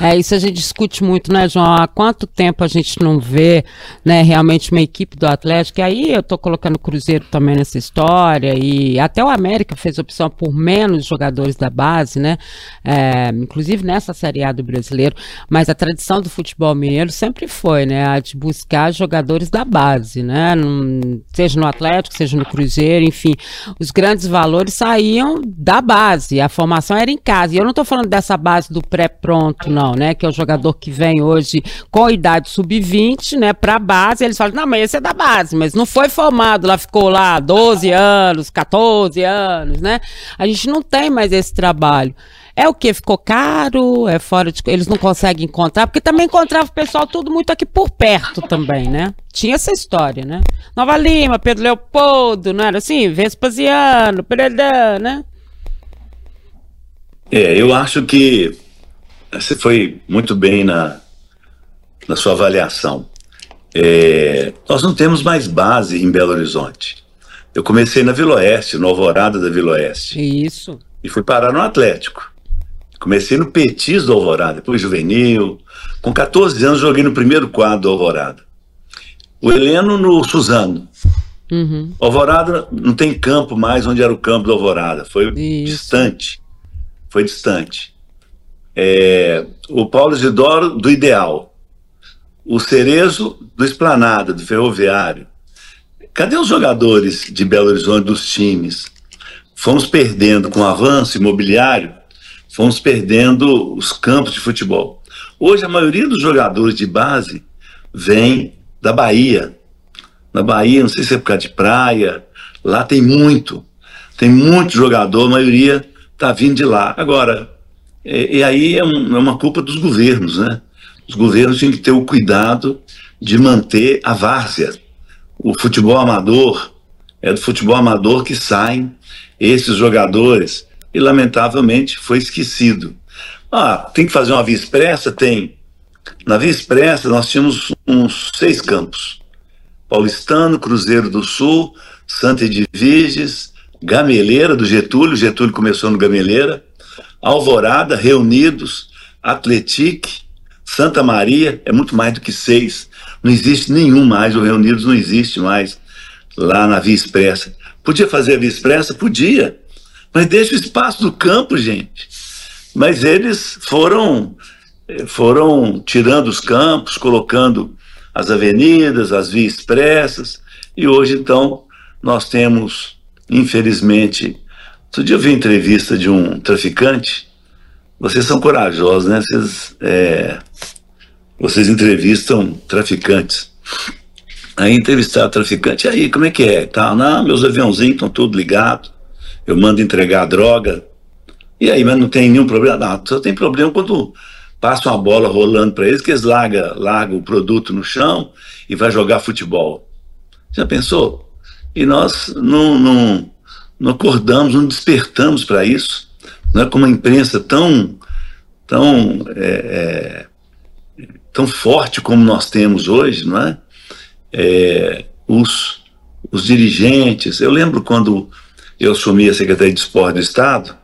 [SPEAKER 2] É, isso a gente discute muito, né, João? Há quanto tempo a gente não vê, né, realmente uma equipe do Atlético? E aí eu tô colocando o Cruzeiro também nessa história, e até o América fez opção por menos jogadores da base, né? É, inclusive nessa Série A do brasileiro. Mas a tradição do futebol mineiro sempre foi, né, a de buscar jogadores da base, né? Num, seja no Atlético, seja no Cruzeiro, enfim. Os grandes valores saíam da base, a formação era em casa. E eu não tô falando dessa base do pré-pronto, não né? Que é o jogador que vem hoje com idade sub-20, né? Pra base, eles falam, não, mas esse é da base, mas não foi formado, lá ficou lá 12 anos, 14 anos, né? A gente não tem mais esse trabalho. É o que? Ficou caro? É fora de. Eles não conseguem encontrar, porque também encontrava o pessoal tudo muito aqui por perto também, né? Tinha essa história, né? Nova Lima, Pedro Leopoldo, não era assim? Vespasiano, Pereira, né?
[SPEAKER 4] É, eu acho que você foi muito bem na, na sua avaliação. É, nós não temos mais base em Belo Horizonte. Eu comecei na Vila Oeste, no Alvorada da Vila Oeste.
[SPEAKER 2] Isso.
[SPEAKER 4] E fui parar no Atlético. Comecei no Petis do Alvorada, depois juvenil. Com 14 anos joguei no primeiro quadro do Alvorada. O Heleno no Suzano. Uhum. Alvorada não tem campo mais onde era o campo do Alvorada. Foi Isso. distante. Foi distante é, o Paulo Isidoro do Ideal, o Cerezo do Esplanada, do Ferroviário. Cadê os jogadores de Belo Horizonte dos times? Fomos perdendo com o avanço imobiliário, fomos perdendo os campos de futebol. Hoje a maioria dos jogadores de base vem da Bahia. Na Bahia, não sei se é por causa de praia, lá tem muito. Tem muito jogador, a maioria está vindo de lá. Agora, e, e aí é, um, é, uma culpa dos governos, né? Os governos têm que ter o cuidado de manter a várzea. O futebol amador, é do futebol amador que saem esses jogadores e, lamentavelmente, foi esquecido. Ah, tem que fazer uma via expressa? Tem. Na via expressa, nós tínhamos uns seis campos. Paulistano, Cruzeiro do Sul, Santa Edviges, Gameleira do Getúlio, Getúlio começou no Gameleira, Alvorada, Reunidos, Atletique, Santa Maria, é muito mais do que seis. Não existe nenhum mais, o Reunidos não existe mais lá na Via Expressa. Podia fazer a Via Expressa? Podia. Mas deixa o espaço do campo, gente. Mas eles foram foram tirando os campos, colocando as avenidas, as vias expressas, e hoje então nós temos, infelizmente, Outro dia eu vi entrevista de um traficante. Vocês são corajosos, né? Vocês, é, vocês entrevistam traficantes. Aí entrevistar traficante, aí, como é que é? Tá, não, meus aviãozinhos estão tudo ligados. Eu mando entregar droga. E aí, mas não tem nenhum problema? Não, só tem problema quando passa uma bola rolando para eles, que eles largam, largam o produto no chão e vai jogar futebol. Já pensou? E nós não, não, não acordamos, não despertamos para isso. Não é como a imprensa tão, tão, é, é, tão forte como nós temos hoje, não é? é? os, os dirigentes. Eu lembro quando eu assumi a Secretaria de Esporte do Estado,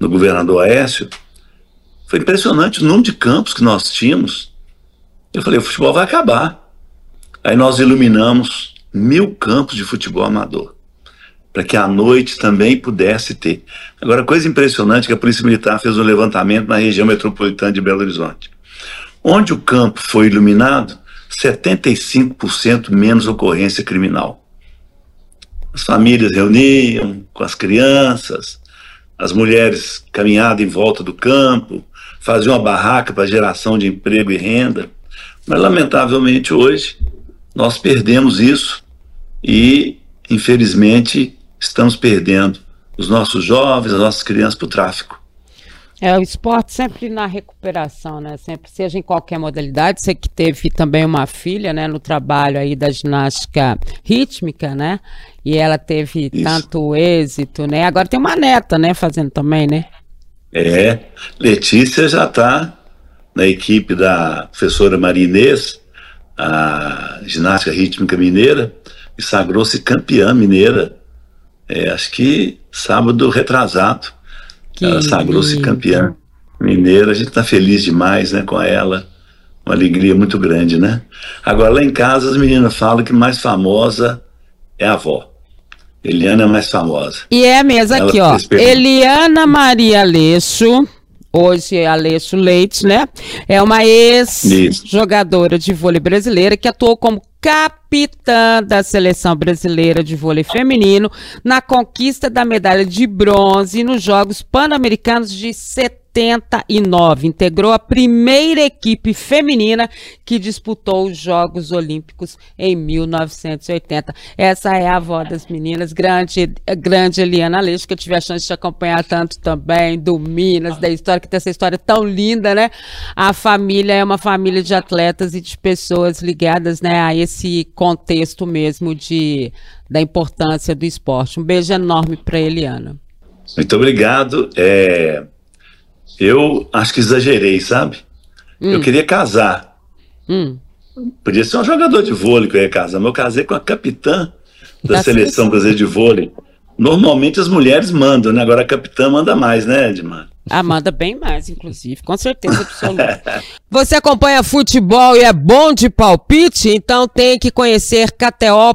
[SPEAKER 4] no governador Aécio, foi impressionante o número de campos que nós tínhamos. Eu falei, o futebol vai acabar. Aí nós iluminamos mil campos de futebol amador para que à noite também pudesse ter. Agora, coisa impressionante é que a Polícia Militar fez um levantamento na região metropolitana de Belo Horizonte. Onde o campo foi iluminado, 75% menos ocorrência criminal. As famílias reuniam com as crianças, as mulheres caminhavam em volta do campo, faziam uma barraca para geração de emprego e renda. Mas, lamentavelmente, hoje, nós perdemos isso e, infelizmente, estamos perdendo os nossos jovens, as nossas crianças para o tráfico.
[SPEAKER 2] É, o esporte sempre na recuperação, né? Sempre, seja em qualquer modalidade. Você que teve também uma filha, né, no trabalho aí da ginástica rítmica, né? E ela teve Isso. tanto êxito, né? Agora tem uma neta, né, fazendo também, né?
[SPEAKER 4] É, Letícia já está na equipe da professora Marinês, a ginástica rítmica mineira, e sagrou-se campeã mineira. É, acho que sábado retrasado. Que ela sagrou-se campeã mineira. A gente está feliz demais né, com ela. Uma alegria muito grande, né? Agora, lá em casa, as meninas falam que mais famosa é a avó. Eliana é mais famosa.
[SPEAKER 2] E é mesmo aqui, ó. Eliana Maria Aleixo hoje é Aleixo Leite, né? É uma ex-jogadora de vôlei brasileira que atuou como capitã da seleção brasileira de vôlei feminino na conquista da medalha de bronze nos Jogos Pan-Americanos de 70 79. Integrou a primeira equipe feminina que disputou os Jogos Olímpicos em 1980. Essa é a avó das meninas, grande, grande Eliana Leixo, que eu tive a chance de acompanhar tanto também, do Minas, da história, que tem essa história tão linda, né? A família é uma família de atletas e de pessoas ligadas né, a esse contexto mesmo de, da importância do esporte. Um beijo enorme para Eliana.
[SPEAKER 4] Muito obrigado. É, eu acho que exagerei, sabe? Hum. Eu queria casar. Hum. Podia ser um jogador de vôlei que eu ia casar, mas eu casei com a capitã da, da seleção, brasileira de vôlei. Normalmente as mulheres mandam, né? Agora a capitã manda mais, né, Edmar?
[SPEAKER 2] Ah, manda bem mais, inclusive, com certeza absoluta. (laughs) Você acompanha futebol e é bom de palpite? Então tem que conhecer KTO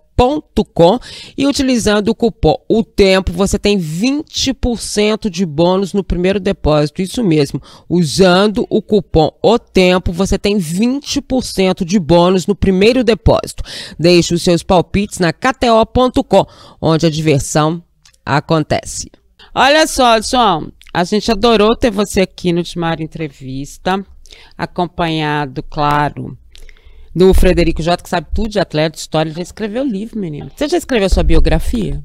[SPEAKER 2] com e utilizando o cupom O Tempo você tem 20% de bônus no primeiro depósito. Isso mesmo. Usando o cupom O Tempo você tem 20% de bônus no primeiro depósito. Deixe os seus palpites na KTO.com, onde a diversão acontece. Olha só, João, a gente adorou ter você aqui no Timar Entrevista, acompanhado, claro, do Frederico J, que sabe tudo de atleta, de história, já escreveu livro, menino. Você já escreveu sua biografia?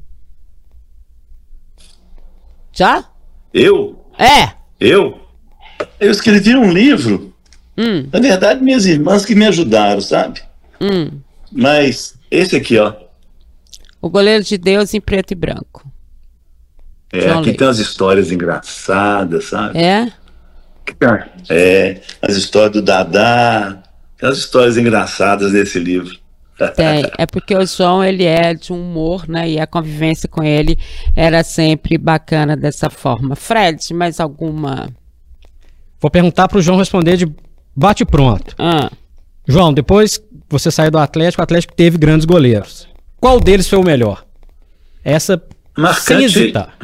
[SPEAKER 2] Já?
[SPEAKER 4] Eu?
[SPEAKER 2] É.
[SPEAKER 4] Eu? Eu escrevi um livro. Hum. Na verdade, minhas irmãs que me ajudaram, sabe? Hum. Mas esse aqui, ó.
[SPEAKER 2] O Goleiro de Deus em preto e branco.
[SPEAKER 4] É, João aqui Leite. tem umas histórias engraçadas, sabe?
[SPEAKER 2] É?
[SPEAKER 4] É, as histórias do Dadá, as histórias engraçadas desse livro.
[SPEAKER 2] Tem, é porque o João ele é de um humor, né? E a convivência com ele era sempre bacana dessa forma. Fred, mais alguma?
[SPEAKER 3] Vou perguntar para o João responder de bate pronto. Ah. João, depois você saiu do Atlético, o Atlético teve grandes goleiros. Qual deles foi o melhor? Essa marcante, sem hesitar.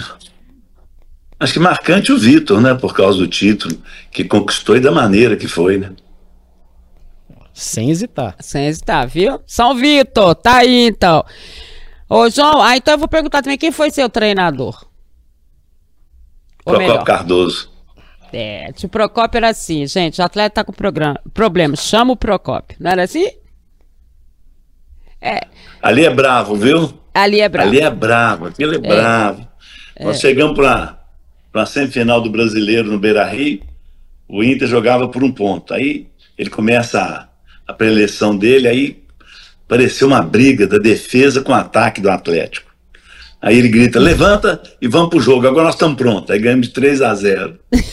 [SPEAKER 4] Acho que marcante o Vitor, né? Por causa do título que conquistou e da maneira que foi, né?
[SPEAKER 3] Sem hesitar.
[SPEAKER 2] Sem hesitar, viu? São Vitor, tá aí então. Ô, João, ah, então eu vou perguntar também quem foi seu treinador?
[SPEAKER 4] Procopio Cardoso.
[SPEAKER 2] É, o Procopio era assim, gente, o atleta tá com programa, problema, chama o Procopio, não era assim?
[SPEAKER 4] É. Ali é bravo, viu?
[SPEAKER 2] Ali é bravo.
[SPEAKER 4] Ali é bravo, aquele é, é. bravo. É. Nós chegamos para a semifinal do Brasileiro no Beira-Rio, o Inter jogava por um ponto. Aí ele começa a preleção dele, aí pareceu uma briga da defesa com o ataque do Atlético. Aí ele grita: levanta e vamos pro jogo, agora nós estamos prontos. Aí ganhamos de 3 a 0. (laughs)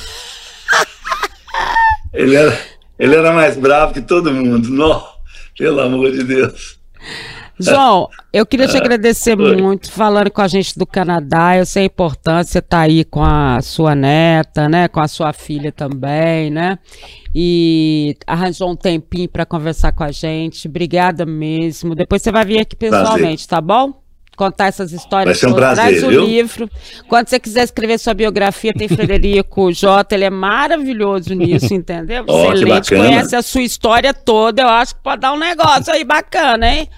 [SPEAKER 4] ele, era, ele era mais bravo que todo mundo. Não, pelo amor de Deus.
[SPEAKER 2] João, eu queria te agradecer muito falando com a gente do Canadá. Eu sei a importância estar tá aí com a sua neta, né, com a sua filha também, né? E arranjou um tempinho para conversar com a gente. Obrigada mesmo. Depois você vai vir aqui pessoalmente, prazer. tá bom? Contar essas histórias.
[SPEAKER 4] Vai ser um prazer, Traz o
[SPEAKER 2] viu? livro. Quando você quiser escrever sua biografia, tem Frederico J. Ele é maravilhoso nisso, entendeu? (laughs)
[SPEAKER 4] Oh,
[SPEAKER 2] Excelente. Conhece a sua história toda. Eu acho que pode dar um negócio aí bacana, hein?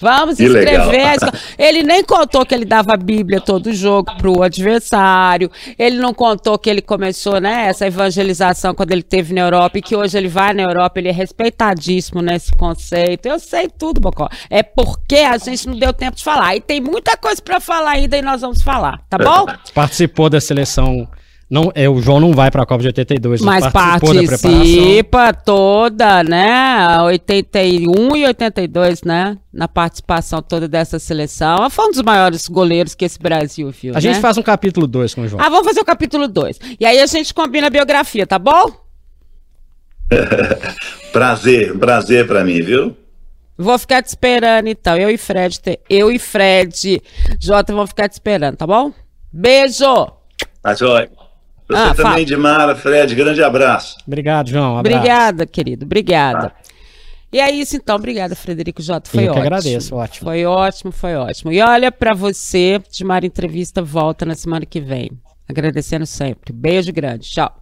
[SPEAKER 2] Vamos
[SPEAKER 4] Que
[SPEAKER 2] escrever.
[SPEAKER 4] legal.
[SPEAKER 2] Ele nem contou que ele dava a Bíblia todo jogo pro adversário. Ele não contou que ele começou, né, essa evangelização quando ele teve na Europa e que hoje ele vai na Europa, ele é respeitadíssimo nesse conceito. Eu sei tudo, Bocó. É porque a gente não deu tempo de falar. E tem muita coisa pra falar ainda e nós vamos falar, tá bom?
[SPEAKER 3] Participou da seleção. Não, é, o João não vai para a Copa de 82,
[SPEAKER 2] Mas
[SPEAKER 3] participou da preparação.
[SPEAKER 2] participa toda, né? 81 e 82, né? Na participação toda dessa seleção. Foi um dos maiores goleiros que esse Brasil viu.
[SPEAKER 3] A gente
[SPEAKER 2] né?
[SPEAKER 3] faz um capítulo 2 com o João.
[SPEAKER 2] Ah, vamos fazer o capítulo 2. E aí a gente combina a biografia, tá bom? (laughs)
[SPEAKER 4] Prazer, prazer pra mim, viu?
[SPEAKER 2] Vou ficar te esperando, então. Eu e Fred, eu e Fred, Jota, vão ficar te esperando, tá bom? Beijo!
[SPEAKER 4] Tá joia. Você
[SPEAKER 2] Ah,
[SPEAKER 4] também,
[SPEAKER 2] fala.
[SPEAKER 4] Dimara, Fred, grande abraço.
[SPEAKER 3] Obrigado, João. Um abraço.
[SPEAKER 2] Obrigada, querido. Obrigada. E é isso então, obrigada, Frederico Jota. Foi
[SPEAKER 3] Eu que
[SPEAKER 2] ótimo.
[SPEAKER 3] agradeço, ótimo.
[SPEAKER 2] Foi ótimo, foi ótimo. E olha pra você, Timar Entrevista volta na semana que vem. Agradecendo sempre. Beijo grande. Tchau.